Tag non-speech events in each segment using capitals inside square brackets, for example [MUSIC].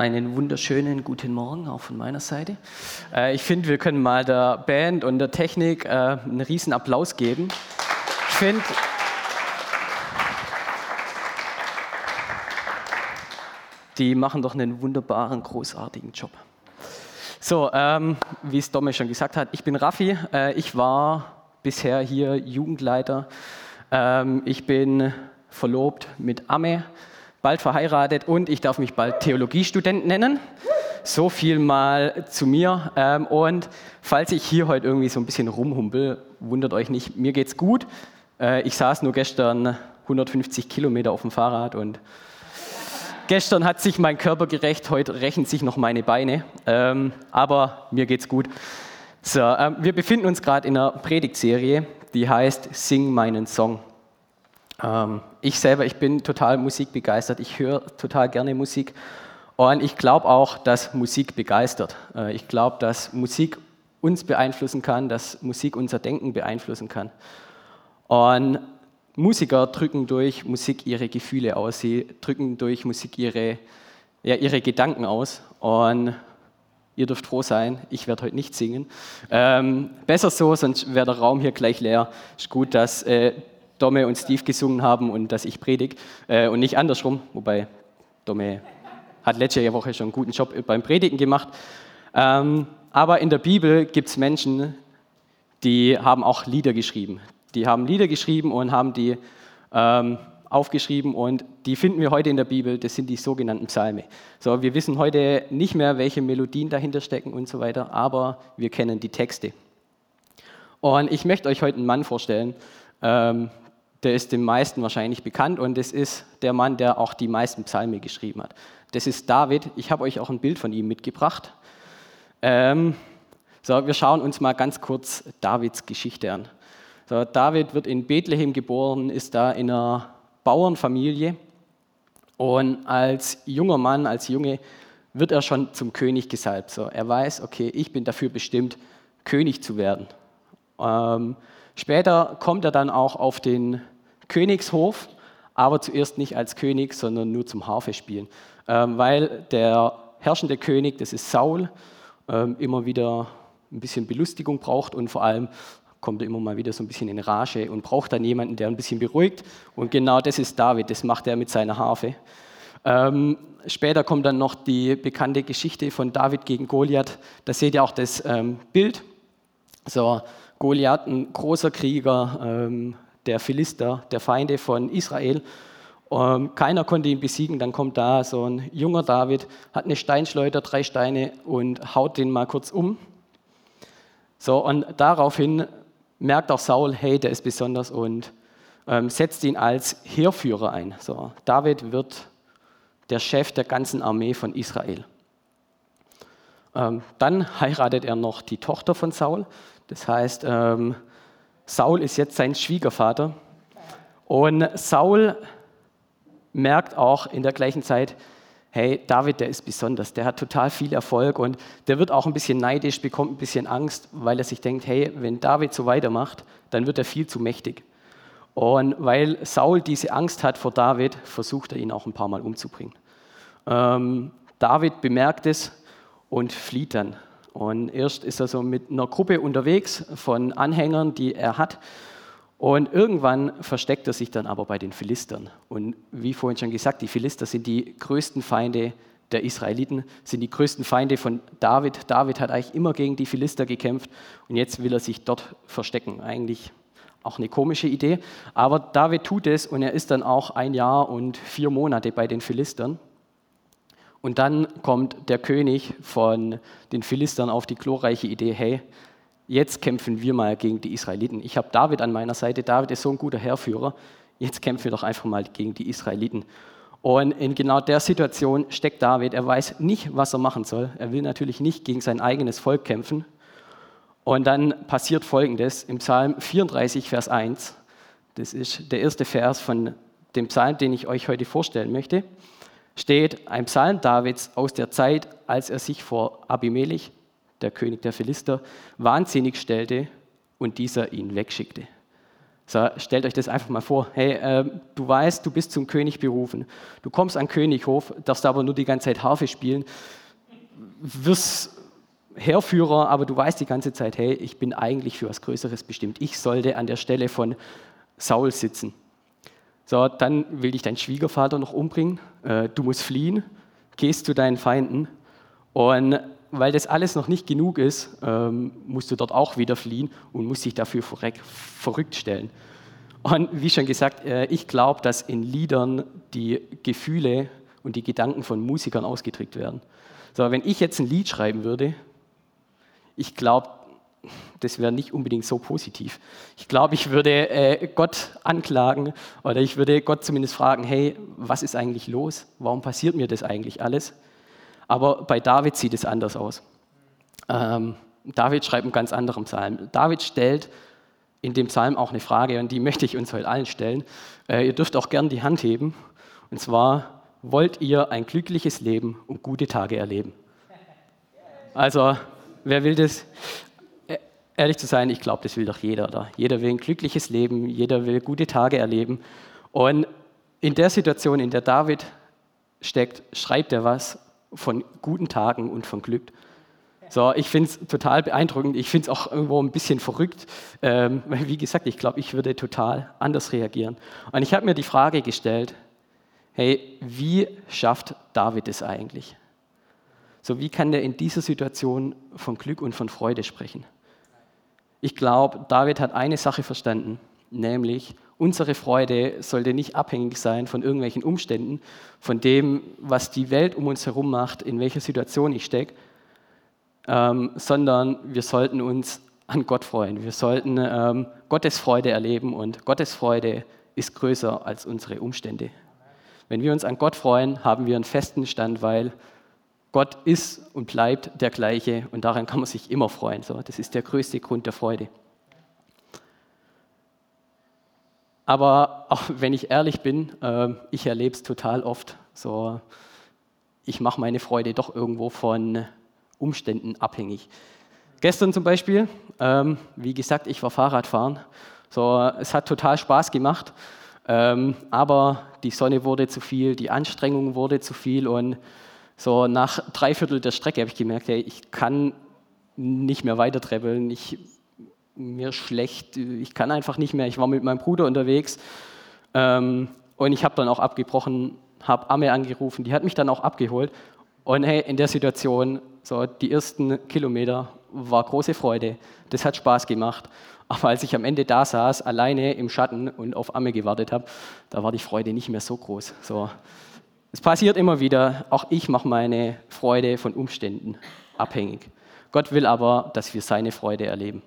Einen wunderschönen guten Morgen auch von meiner Seite. Äh, ich finde, wir können mal der Band und der Technik äh, einen riesen Applaus geben. Ich finde, die machen doch einen wunderbaren, großartigen Job. So, ähm, wie es Domme schon gesagt hat, ich bin Raffi. Äh, ich war bisher hier Jugendleiter. Ähm, ich bin verlobt mit Amme bald verheiratet und ich darf mich bald Theologiestudent nennen. So viel mal zu mir. Ähm, und falls ich hier heute irgendwie so ein bisschen rumhumpel, wundert euch nicht, mir geht's gut. Äh, ich saß nur gestern 150 Kilometer auf dem Fahrrad und gestern hat sich mein Körper gerecht, heute rächen sich noch meine Beine. Ähm, aber mir geht's gut. So, ähm, wir befinden uns gerade in einer Predigtserie, die heißt Sing meinen Song. Ähm, ich selber, ich bin total musikbegeistert. Ich höre total gerne Musik. Und ich glaube auch, dass Musik begeistert. Äh, ich glaube, dass Musik uns beeinflussen kann, dass Musik unser Denken beeinflussen kann. Und Musiker drücken durch Musik ihre Gefühle aus. Sie drücken durch Musik ihre, ja, ihre Gedanken aus. Und ihr dürft froh sein, ich werde heute nicht singen. Ähm, besser so, sonst wäre der Raum hier gleich leer. Ist gut, dass äh, Domme und Steve gesungen haben und dass ich predige äh, und nicht andersrum, wobei Domme hat letzte Woche schon einen guten Job beim Predigen gemacht. Ähm, aber in der Bibel gibt es Menschen, die haben auch Lieder geschrieben. Die haben Lieder geschrieben und haben die ähm, aufgeschrieben und die finden wir heute in der Bibel, das sind die sogenannten Psalme. So, wir wissen heute nicht mehr, welche Melodien dahinter stecken und so weiter, aber wir kennen die Texte. Und ich möchte euch heute einen Mann vorstellen, ähm, der ist den meisten wahrscheinlich bekannt und das ist der Mann, der auch die meisten Psalme geschrieben hat. Das ist David. Ich habe euch auch ein Bild von ihm mitgebracht. Ähm, so, wir schauen uns mal ganz kurz Davids Geschichte an. So, David wird in Bethlehem geboren, ist da in einer Bauernfamilie und als junger Mann, als Junge, wird er schon zum König gesalbt. So, er weiß, okay, ich bin dafür bestimmt, König zu werden. Ähm, später kommt er dann auch auf den Königshof, aber zuerst nicht als König, sondern nur zum Harfe spielen, ähm, weil der herrschende König, das ist Saul, ähm, immer wieder ein bisschen Belustigung braucht und vor allem kommt er immer mal wieder so ein bisschen in Rage und braucht dann jemanden, der ein bisschen beruhigt. Und genau das ist David, das macht er mit seiner Harfe. Ähm, später kommt dann noch die bekannte Geschichte von David gegen Goliath. Da seht ihr auch das ähm, Bild. So, Goliath, ein großer Krieger, ähm, der Philister, der Feinde von Israel. Ähm, keiner konnte ihn besiegen. Dann kommt da so ein junger David, hat eine Steinschleuder, drei Steine und haut den mal kurz um. So, und daraufhin merkt auch Saul, hey, der ist besonders und ähm, setzt ihn als Heerführer ein. So, David wird der Chef der ganzen Armee von Israel. Ähm, dann heiratet er noch die Tochter von Saul. Das heißt, ähm, Saul ist jetzt sein Schwiegervater. Und Saul merkt auch in der gleichen Zeit, hey, David, der ist besonders, der hat total viel Erfolg und der wird auch ein bisschen neidisch, bekommt ein bisschen Angst, weil er sich denkt, hey, wenn David so weitermacht, dann wird er viel zu mächtig. Und weil Saul diese Angst hat vor David, versucht er ihn auch ein paar Mal umzubringen. Ähm, David bemerkt es und flieht dann und erst ist er so mit einer Gruppe unterwegs von Anhängern, die er hat. Und irgendwann versteckt er sich dann aber bei den Philistern. Und wie vorhin schon gesagt, die Philister sind die größten Feinde der Israeliten, sind die größten Feinde von David. David hat eigentlich immer gegen die Philister gekämpft und jetzt will er sich dort verstecken. Eigentlich auch eine komische Idee. Aber David tut es und er ist dann auch ein Jahr und vier Monate bei den Philistern. Und dann kommt der König von den Philistern auf die glorreiche Idee, hey, jetzt kämpfen wir mal gegen die Israeliten. Ich habe David an meiner Seite, David ist so ein guter Herrführer, jetzt kämpfen wir doch einfach mal gegen die Israeliten. Und in genau der Situation steckt David, er weiß nicht, was er machen soll. Er will natürlich nicht gegen sein eigenes Volk kämpfen. Und dann passiert Folgendes im Psalm 34, Vers 1. Das ist der erste Vers von dem Psalm, den ich euch heute vorstellen möchte steht ein Psalm Davids aus der Zeit, als er sich vor Abimelech, der König der Philister, wahnsinnig stellte und dieser ihn wegschickte. So, stellt euch das einfach mal vor. Hey, äh, du weißt, du bist zum König berufen. Du kommst an Könighof, darfst aber nur die ganze Zeit Harfe spielen, wirst Heerführer, aber du weißt die ganze Zeit, hey, ich bin eigentlich für was Größeres bestimmt. Ich sollte an der Stelle von Saul sitzen. So, dann will dich dein Schwiegervater noch umbringen. Äh, du musst fliehen, gehst zu deinen Feinden. Und weil das alles noch nicht genug ist, ähm, musst du dort auch wieder fliehen und musst dich dafür verrückt stellen. Und wie schon gesagt, äh, ich glaube, dass in Liedern die Gefühle und die Gedanken von Musikern ausgedrückt werden. So, wenn ich jetzt ein Lied schreiben würde, ich glaube, das wäre nicht unbedingt so positiv. Ich glaube, ich würde äh, Gott anklagen oder ich würde Gott zumindest fragen, hey, was ist eigentlich los? Warum passiert mir das eigentlich alles? Aber bei David sieht es anders aus. Ähm, David schreibt einen ganz anderen Psalm. David stellt in dem Psalm auch eine Frage und die möchte ich uns heute allen stellen. Äh, ihr dürft auch gern die Hand heben. Und zwar, wollt ihr ein glückliches Leben und gute Tage erleben? Also, wer will das? Ehrlich zu sein, ich glaube, das will doch jeder. Oder? Jeder will ein glückliches Leben, jeder will gute Tage erleben. Und in der Situation, in der David steckt, schreibt er was von guten Tagen und von Glück. So, ich finde es total beeindruckend. Ich finde es auch irgendwo ein bisschen verrückt. Ähm, wie gesagt, ich glaube, ich würde total anders reagieren. Und ich habe mir die Frage gestellt: Hey, wie schafft David es eigentlich? So, wie kann der in dieser Situation von Glück und von Freude sprechen? Ich glaube, David hat eine Sache verstanden, nämlich unsere Freude sollte nicht abhängig sein von irgendwelchen Umständen, von dem, was die Welt um uns herum macht, in welcher Situation ich stecke, ähm, sondern wir sollten uns an Gott freuen. Wir sollten ähm, Gottes Freude erleben und Gottes Freude ist größer als unsere Umstände. Wenn wir uns an Gott freuen, haben wir einen festen Stand, weil Gott ist und bleibt der gleiche und daran kann man sich immer freuen. So, das ist der größte Grund der Freude. Aber auch wenn ich ehrlich bin, äh, ich erlebe es total oft. So, ich mache meine Freude doch irgendwo von Umständen abhängig. Gestern zum Beispiel, ähm, wie gesagt, ich war Fahrradfahren. So, es hat total Spaß gemacht, ähm, aber die Sonne wurde zu viel, die Anstrengung wurde zu viel und so nach drei Viertel der Strecke habe ich gemerkt, hey, ich kann nicht mehr weiter traveln. Ich mir schlecht, ich kann einfach nicht mehr. Ich war mit meinem Bruder unterwegs ähm, und ich habe dann auch abgebrochen, habe Amme angerufen, die hat mich dann auch abgeholt. Und hey, in der Situation, so die ersten Kilometer, war große Freude. Das hat Spaß gemacht. Aber als ich am Ende da saß, alleine im Schatten und auf Amme gewartet habe, da war die Freude nicht mehr so groß. So, es passiert immer wieder, auch ich mache meine Freude von Umständen abhängig. Gott will aber, dass wir seine Freude erleben.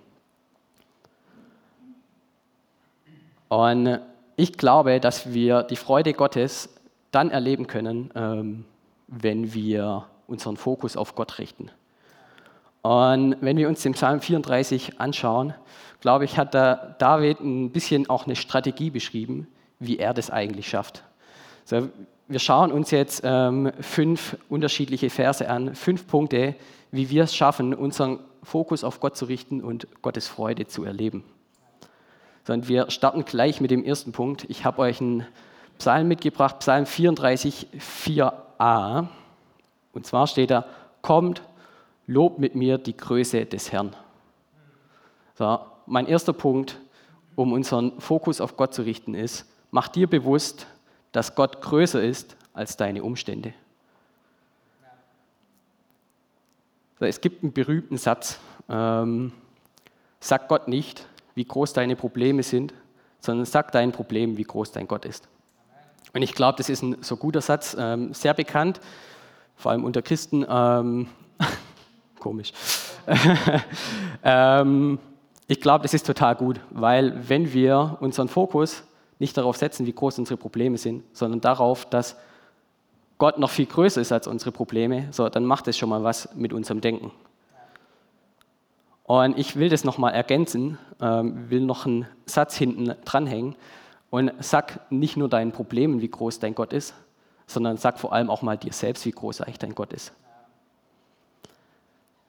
Und ich glaube, dass wir die Freude Gottes dann erleben können, ähm, wenn wir unseren Fokus auf Gott richten. Und wenn wir uns den Psalm 34 anschauen, glaube ich, hat da David ein bisschen auch eine Strategie beschrieben, wie er das eigentlich schafft. So, wir schauen uns jetzt ähm, fünf unterschiedliche Verse an, fünf Punkte, wie wir es schaffen, unseren Fokus auf Gott zu richten und Gottes Freude zu erleben sondern wir starten gleich mit dem ersten Punkt. Ich habe euch einen Psalm mitgebracht, Psalm 34, 4a. Und zwar steht da, kommt, lobt mit mir die Größe des Herrn. So, mein erster Punkt, um unseren Fokus auf Gott zu richten, ist, mach dir bewusst, dass Gott größer ist als deine Umstände. Es gibt einen berühmten Satz, ähm, sag Gott nicht, wie groß deine Probleme sind, sondern sag dein Problem, wie groß dein Gott ist. Und ich glaube, das ist ein so guter Satz, ähm, sehr bekannt, vor allem unter Christen. Ähm, [LAUGHS] komisch. [LAUGHS] ähm, ich glaube, das ist total gut, weil wenn wir unseren Fokus nicht darauf setzen, wie groß unsere Probleme sind, sondern darauf, dass Gott noch viel größer ist als unsere Probleme, so, dann macht es schon mal was mit unserem Denken. Und ich will das nochmal ergänzen, ähm, will noch einen Satz hinten dranhängen und sag nicht nur deinen Problemen, wie groß dein Gott ist, sondern sag vor allem auch mal dir selbst, wie groß eigentlich dein Gott ist.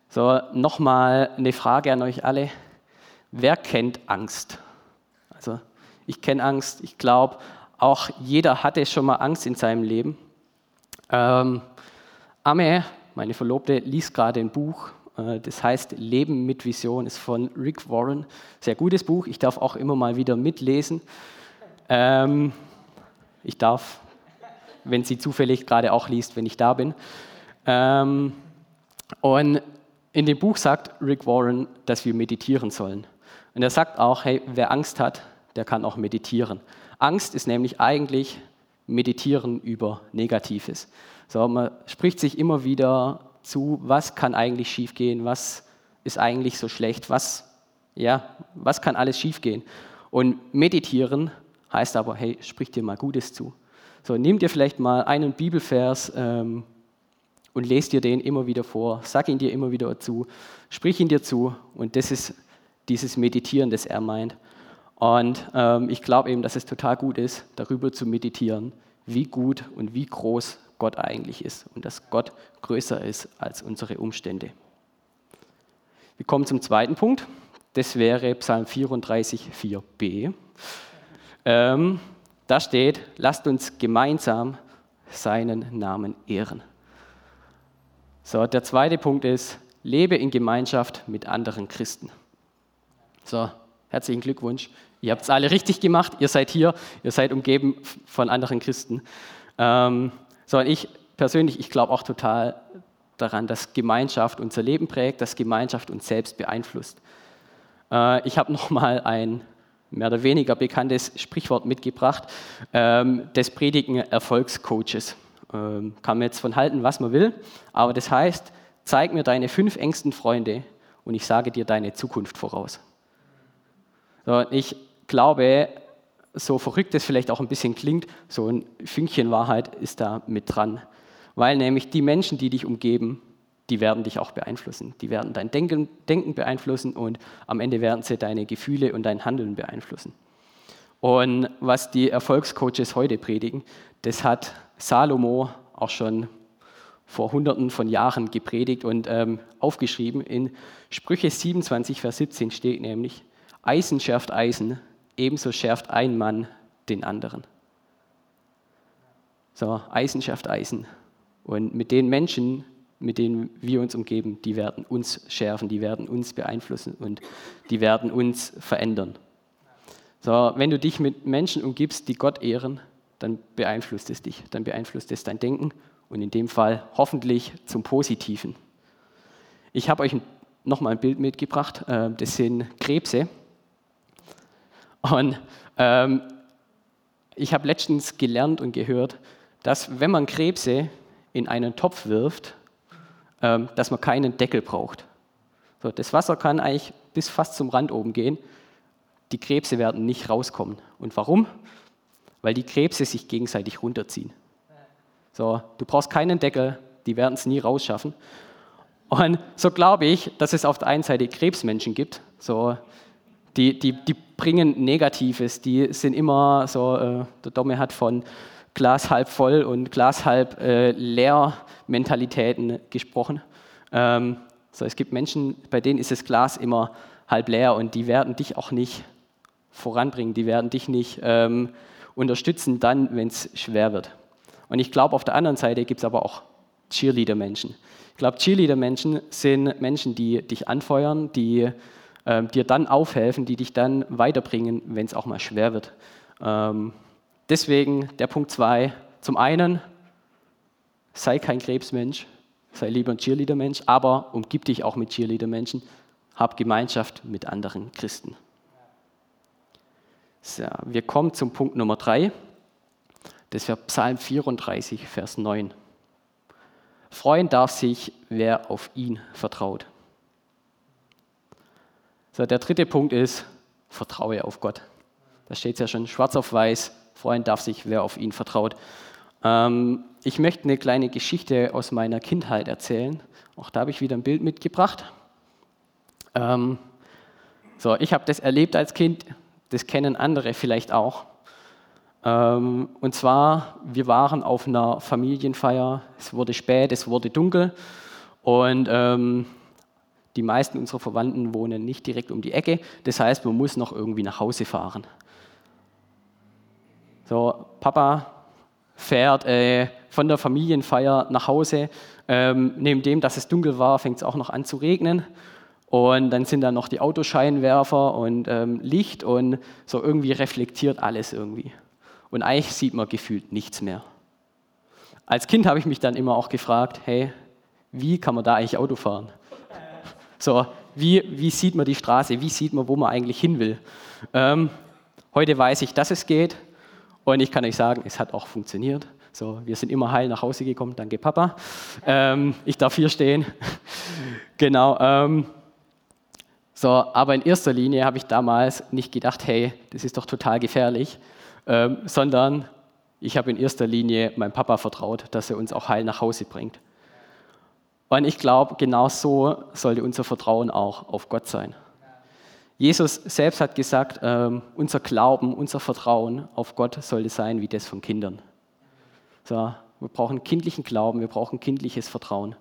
So, nochmal eine Frage an euch alle. Wer kennt Angst? Also, Ich kenne Angst. Ich glaube, auch jeder hatte schon mal Angst in seinem Leben. Ähm, Ame, meine Verlobte, liest gerade ein Buch, äh, das heißt Leben mit Vision, ist von Rick Warren. Sehr gutes Buch. Ich darf auch immer mal wieder mitlesen. Ähm, ich darf, wenn sie zufällig gerade auch liest, wenn ich da bin. Ähm, und in dem Buch sagt Rick Warren, dass wir meditieren sollen. Und er sagt auch, hey, wer Angst hat, der kann auch meditieren. Angst ist nämlich eigentlich Meditieren über Negatives. So, man spricht sich immer wieder zu, was kann eigentlich schiefgehen, was ist eigentlich so schlecht, was, ja, was kann alles schiefgehen. Und meditieren heißt aber, hey, sprich dir mal Gutes zu. So, nimm dir vielleicht mal einen Bibelvers ähm, und lest dir den immer wieder vor, sag ihn dir immer wieder zu, sprich ihn dir zu und das ist dieses Meditieren, das er meint. Und ähm, ich glaube eben, dass es total gut ist, darüber zu meditieren, wie gut und wie groß Gott eigentlich ist und dass Gott größer ist als unsere Umstände. Wir kommen zum zweiten Punkt. Das wäre Psalm 34, 4b. Ähm, da steht, lasst uns gemeinsam seinen Namen ehren. So, der zweite Punkt ist, lebe in Gemeinschaft mit anderen Christen. So, herzlichen Glückwunsch. Ihr habt es alle richtig gemacht. Ihr seid hier. Ihr seid umgeben von anderen Christen. Ähm, so, und ich persönlich, ich glaube auch total daran, dass Gemeinschaft unser Leben prägt, dass Gemeinschaft uns selbst beeinflusst. Äh, ich habe [LAUGHS] nochmal ein mehr oder weniger bekanntes Sprichwort mitgebracht, ähm, des Predigen Erfolgscoaches. Ähm, kann man jetzt von halten, was man will, aber das heißt, zeig mir deine fünf engsten Freunde und ich sage dir deine Zukunft voraus. Ich glaube, so verrückt es vielleicht auch ein bisschen klingt, so ein Fünkchen Wahrheit ist da mit dran. Weil nämlich die Menschen, die dich umgeben, die werden dich auch beeinflussen. Die werden dein Denken, Denken beeinflussen und am Ende werden sie deine Gefühle und dein Handeln beeinflussen. Und was die Erfolgscoaches heute predigen, das hat Salomo auch schon vor Hunderten von Jahren gepredigt und ähm, aufgeschrieben. In Sprüche 27, Vers 17 steht nämlich, Eisen schärft Eisen, ebenso schärft ein Mann den anderen. So, Eisen schärft Eisen. Und mit den Menschen, mit denen wir uns umgeben, die werden uns schärfen, die werden uns beeinflussen und die werden uns verändern. So, wenn du dich mit Menschen umgibst, die Gott ehren, dann beeinflusst es dich, dann beeinflusst es dein Denken und in dem Fall hoffentlich zum Positiven. Ich habe euch nochmal ein Bild mitgebracht, äh, das sind Krebse. Und ähm, ich habe letztens gelernt und gehört, dass wenn man Krebse in einen Topf wirft, ähm, dass man keinen Deckel braucht. So, das Wasser kann eigentlich bis fast zum Rand oben gehen. Die Krebse werden nicht rauskommen. Und warum? Weil die Krebse sich gegenseitig runterziehen. So, du brauchst keinen Deckel, die werden es nie rausschaffen. Und so glaube ich, dass es auf der einen Seite Krebsmenschen gibt, so die, die, die bringen Negatives, die sind immer so, äh, der Domme hat von Glas halb voll und Glas halb äh, leer Mentalitäten gesprochen. Ähm, so, es gibt Menschen, bei denen ist das Glas immer halb leer und die werden dich auch nicht voranbringen, die werden dich nicht ähm, unterstützen dann, wenn es schwer wird. Und ich glaube, auf der anderen Seite gibt es aber auch Cheerleader-Menschen. Ich glaube, Cheerleader-Menschen sind Menschen, die dich anfeuern, die ähm, dir dann aufhelfen, die dich dann weiterbringen, wenn es auch mal schwer wird. Ähm, deswegen der Punkt 2. Zum einen, sei kein Krebsmensch, sei lieber ein Cheerleader-Mensch, aber umgib dich auch mit Cheerleader-Menschen, hab Gemeinschaft mit anderen Christen. So, wir kommen zum Punkt Nummer 3. Das wäre Psalm 34, Vers 9. Freuen darf sich, wer auf ihn vertraut. So, der dritte Punkt ist, vertraue auf Gott. Da steht es ja schon schwarz auf weiß, freuen darf sich, wer auf ihn vertraut. Ähm, ich möchte eine kleine Geschichte aus meiner Kindheit erzählen. Auch da habe ich wieder ein Bild mitgebracht. Ähm, so, ich habe das erlebt als Kind, das kennen andere vielleicht auch. Ähm, und zwar, wir waren auf einer Familienfeier, es wurde spät, es wurde dunkel und ähm, die meisten unserer Verwandten wohnen nicht direkt um die Ecke. Das heißt, man muss noch irgendwie nach Hause fahren. So, Papa fährt äh, von der Familienfeier nach Hause. Ähm, neben dem, dass es dunkel war, fängt es auch noch an zu regnen. Und dann sind da noch die Autoscheinwerfer und ähm, Licht und so irgendwie reflektiert alles irgendwie. Und eigentlich sieht man gefühlt nichts mehr. Als Kind habe ich mich dann immer auch gefragt, hey, wie kann man da eigentlich Auto fahren? So, wie, wie sieht man die Straße? Wie sieht man, wo man eigentlich hin will? Ähm, heute weiß ich, dass es geht und ich kann euch sagen, es hat auch funktioniert. So, wir sind immer heil nach Hause gekommen, danke Papa. Ähm, ich darf hier stehen. [LAUGHS] genau. Ähm, so, aber in erster Linie habe ich damals nicht gedacht, hey, das ist doch total gefährlich, ähm, sondern ich habe in erster Linie meinem Papa vertraut, dass er uns auch heil nach Hause bringt. Und ich glaube, genau so sollte unser Vertrauen auch auf Gott sein. Jesus selbst hat gesagt, ähm, unser Glauben, unser Vertrauen auf Gott sollte sein wie das von Kindern. So, wir brauchen kindlichen Glauben, wir brauchen kindliches Vertrauen.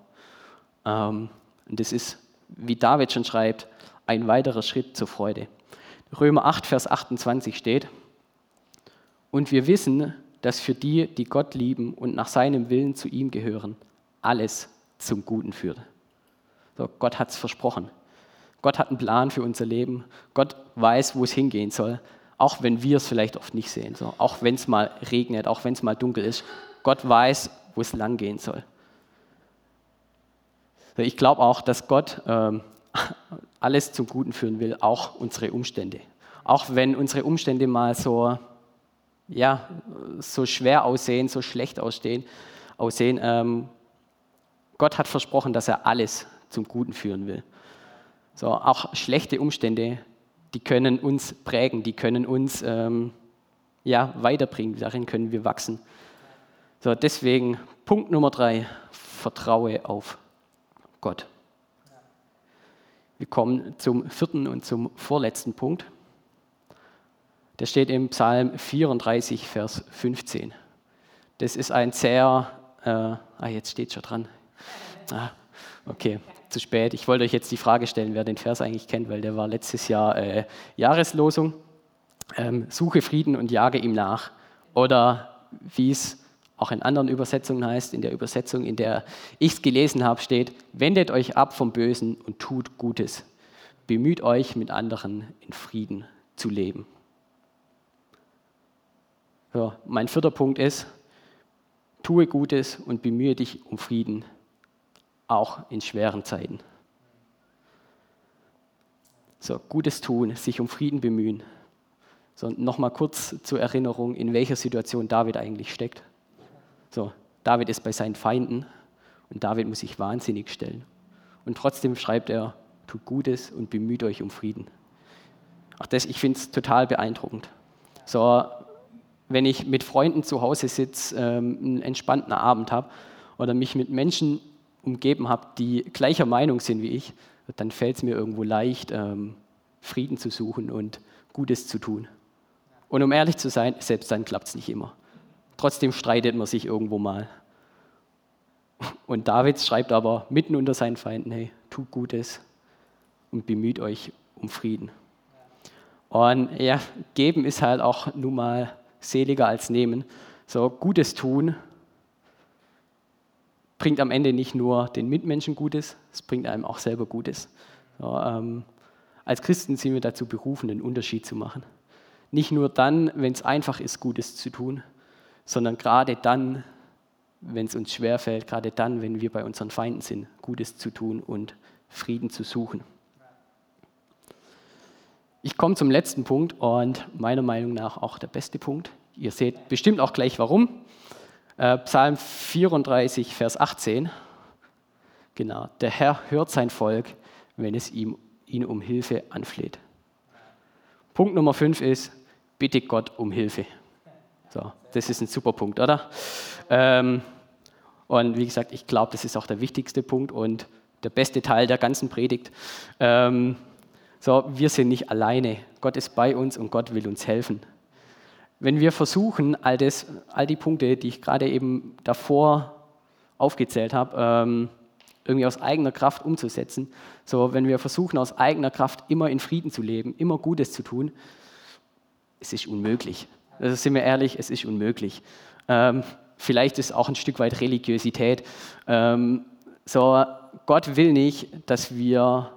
Ähm, und das ist, wie David schon schreibt, ein weiterer Schritt zur Freude. Römer 8, Vers 28 steht, und wir wissen, dass für die, die Gott lieben und nach seinem Willen zu ihm gehören, alles zum Guten führt. So, Gott hat es versprochen. Gott hat einen Plan für unser Leben. Gott weiß, wo es hingehen soll, auch wenn wir es vielleicht oft nicht sehen. So, auch wenn es mal regnet, auch wenn es mal dunkel ist. Gott weiß, wo es lang gehen soll. Ich glaube auch, dass Gott ähm, [LAUGHS] alles zum Guten führen will, auch unsere Umstände. Auch wenn unsere Umstände mal so, ja, so schwer aussehen, so schlecht aussehen, aussehen ähm, Gott hat versprochen, dass er alles zum Guten führen will. So, auch schlechte Umstände, die können uns prägen, die können uns ähm, ja, weiterbringen, darin können wir wachsen. So, deswegen Punkt Nummer drei, vertraue auf Gott. Wir kommen zum vierten und zum vorletzten Punkt. Der steht im Psalm 34, Vers 15. Das ist ein sehr, äh, ah, jetzt steht schon dran. Ah, okay, zu spät. Ich wollte euch jetzt die Frage stellen, wer den Vers eigentlich kennt, weil der war letztes Jahr äh, Jahreslosung. Ähm, suche Frieden und jage ihm nach. Oder wie es auch in anderen Übersetzungen heißt, in der Übersetzung, in der ich es gelesen habe, steht, wendet euch ab vom Bösen und tut Gutes. Bemüht euch, mit anderen in Frieden zu leben. So, mein vierter Punkt ist, tue Gutes und bemühe dich um Frieden, auch in schweren Zeiten. So, Gutes tun, sich um Frieden bemühen. So, nochmal kurz zur Erinnerung, in welcher Situation David eigentlich steckt. So, David ist bei seinen Feinden und David muss sich wahnsinnig stellen. Und trotzdem schreibt er, tut Gutes und bemüht euch um Frieden. Auch das, ich finde es total beeindruckend. So, wenn ich mit Freunden zu Hause sitze, ähm, einen entspannten Abend habe oder mich mit Menschen umgeben habe, die gleicher Meinung sind wie ich, dann fällt es mir irgendwo leicht, ähm, Frieden zu suchen und Gutes zu tun. Und um ehrlich zu sein, selbst dann klappt es nicht immer. Trotzdem streitet man sich irgendwo mal. Und David schreibt aber mitten unter seinen Feinden, hey, tut Gutes und bemüht euch um Frieden. Und ja, geben ist halt auch nun mal seliger als nehmen. So Gutes tun bringt am Ende nicht nur den Mitmenschen Gutes, es bringt einem auch selber Gutes. So, ähm, als Christen sind wir dazu berufen, einen Unterschied zu machen. Nicht nur dann, wenn es einfach ist, Gutes zu tun, sondern gerade dann, wenn es uns schwerfällt, gerade dann, wenn wir bei unseren Feinden sind, Gutes zu tun und Frieden zu suchen. Ich komme zum letzten Punkt und meiner Meinung nach auch der beste Punkt. Ihr seht bestimmt auch gleich warum. Äh, Psalm 34, Vers 18. Genau, der Herr hört sein Volk, wenn es ihm, ihn um Hilfe anfleht. Punkt Nummer 5 ist, bitte Gott um Hilfe. So, das ist ein super Punkt, oder? Ähm, und wie gesagt, ich glaube, das ist auch der wichtigste Punkt und der beste Teil der ganzen Predigt. Ähm, so, wir sind nicht alleine. Gott ist bei uns und Gott will uns helfen. Wenn wir versuchen, all, das, all die Punkte, die ich gerade eben davor aufgezählt habe, ähm, irgendwie aus eigener Kraft umzusetzen, so wenn wir versuchen, aus eigener Kraft immer in Frieden zu leben, immer Gutes zu tun, es ist unmöglich. Also sind wir ehrlich, es ist unmöglich. Ähm, vielleicht ist auch ein Stück weit Religiosität. Ähm, so, Gott will nicht, dass wir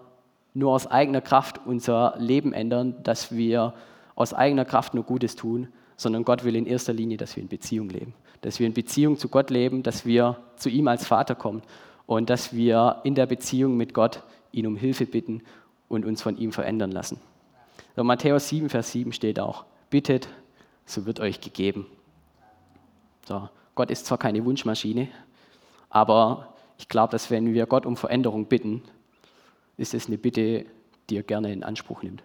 nur aus eigener Kraft unser Leben ändern, dass wir aus eigener Kraft nur Gutes tun, sondern Gott will in erster Linie, dass wir in Beziehung leben. Dass wir in Beziehung zu Gott leben, dass wir zu ihm als Vater kommen und dass wir in der Beziehung mit Gott ihn um Hilfe bitten und uns von ihm verändern lassen. So, Matthäus 7, Vers 7 steht auch, bittet, so wird euch gegeben. So, Gott ist zwar keine Wunschmaschine, aber ich glaube, dass wenn wir Gott um Veränderung bitten, ist es eine Bitte, die er gerne in Anspruch nimmt.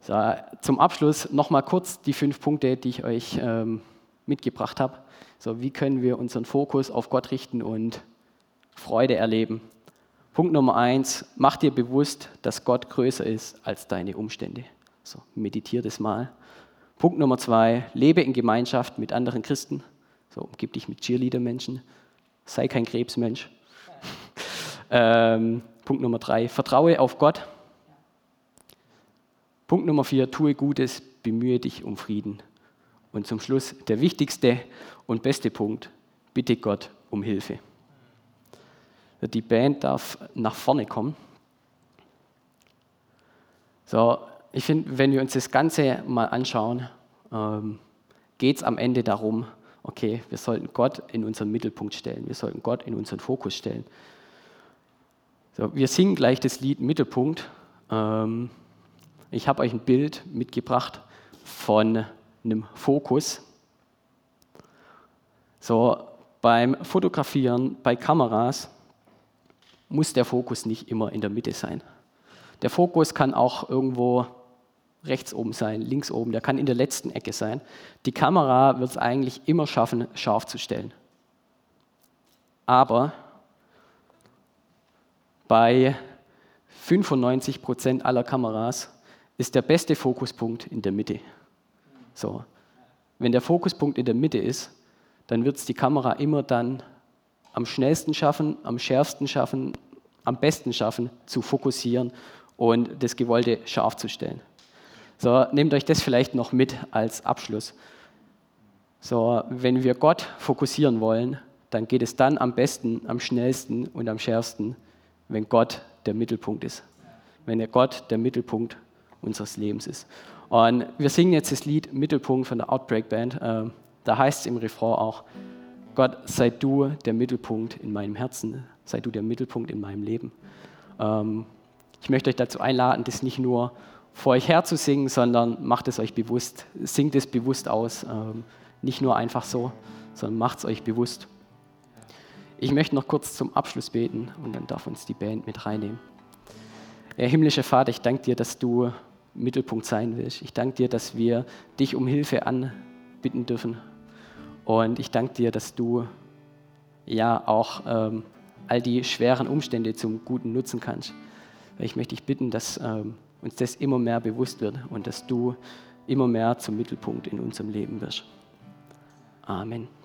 So, zum Abschluss nochmal kurz die fünf Punkte, die ich euch ähm, mitgebracht habe. So, wie können wir unseren Fokus auf Gott richten und Freude erleben? Punkt Nummer eins, mach dir bewusst, dass Gott größer ist als deine Umstände. So, meditier das mal. Punkt Nummer zwei, lebe in Gemeinschaft mit anderen Christen. So, umgib dich mit Cheerleader-Menschen. Sei kein Krebsmensch. [LAUGHS] ähm, Punkt Nummer drei, vertraue auf Gott. Punkt Nummer vier, tue Gutes, bemühe dich um Frieden. Und zum Schluss der wichtigste und beste Punkt, bitte Gott um Hilfe. Die Band darf nach vorne kommen. So, ich finde, wenn wir uns das Ganze mal anschauen, ähm, geht es am Ende darum, okay, wir sollten Gott in unseren Mittelpunkt stellen, wir sollten Gott in unseren Fokus stellen. So, wir singen gleich das Lied Mittelpunkt. Ähm, ich habe euch ein Bild mitgebracht von einem Fokus. So, beim Fotografieren, bei Kameras muss der Fokus nicht immer in der Mitte sein. Der Fokus kann auch irgendwo rechts oben sein, links oben, der kann in der letzten Ecke sein. Die Kamera wird es eigentlich immer schaffen, scharf zu stellen. Aber bei 95 Prozent aller Kameras ist der beste Fokuspunkt in der Mitte. So. Wenn der Fokuspunkt in der Mitte ist, dann wird es die Kamera immer dann am schnellsten schaffen, am schärfsten schaffen, am besten schaffen, zu fokussieren und das Gewollte scharf zu stellen. So, nehmt euch das vielleicht noch mit als Abschluss. So, wenn wir Gott fokussieren wollen, dann geht es dann am besten, am schnellsten und am schärfsten, wenn Gott der Mittelpunkt ist. Wenn der Gott der Mittelpunkt ist unseres Lebens ist. Und wir singen jetzt das Lied Mittelpunkt von der Outbreak Band. Ähm, da heißt es im Refrain auch, Gott, sei du der Mittelpunkt in meinem Herzen, sei du der Mittelpunkt in meinem Leben. Ähm, ich möchte euch dazu einladen, das nicht nur vor euch her zu singen, sondern macht es euch bewusst, singt es bewusst aus. Ähm, nicht nur einfach so, sondern macht es euch bewusst. Ich möchte noch kurz zum Abschluss beten und dann darf uns die Band mit reinnehmen. Herr himmlischer Vater, ich danke dir, dass du Mittelpunkt sein willst. Ich danke dir, dass wir dich um Hilfe anbitten dürfen. Und ich danke dir, dass du ja auch ähm, all die schweren Umstände zum Guten nutzen kannst. Ich möchte dich bitten, dass ähm, uns das immer mehr bewusst wird und dass du immer mehr zum Mittelpunkt in unserem Leben wirst. Amen. Amen.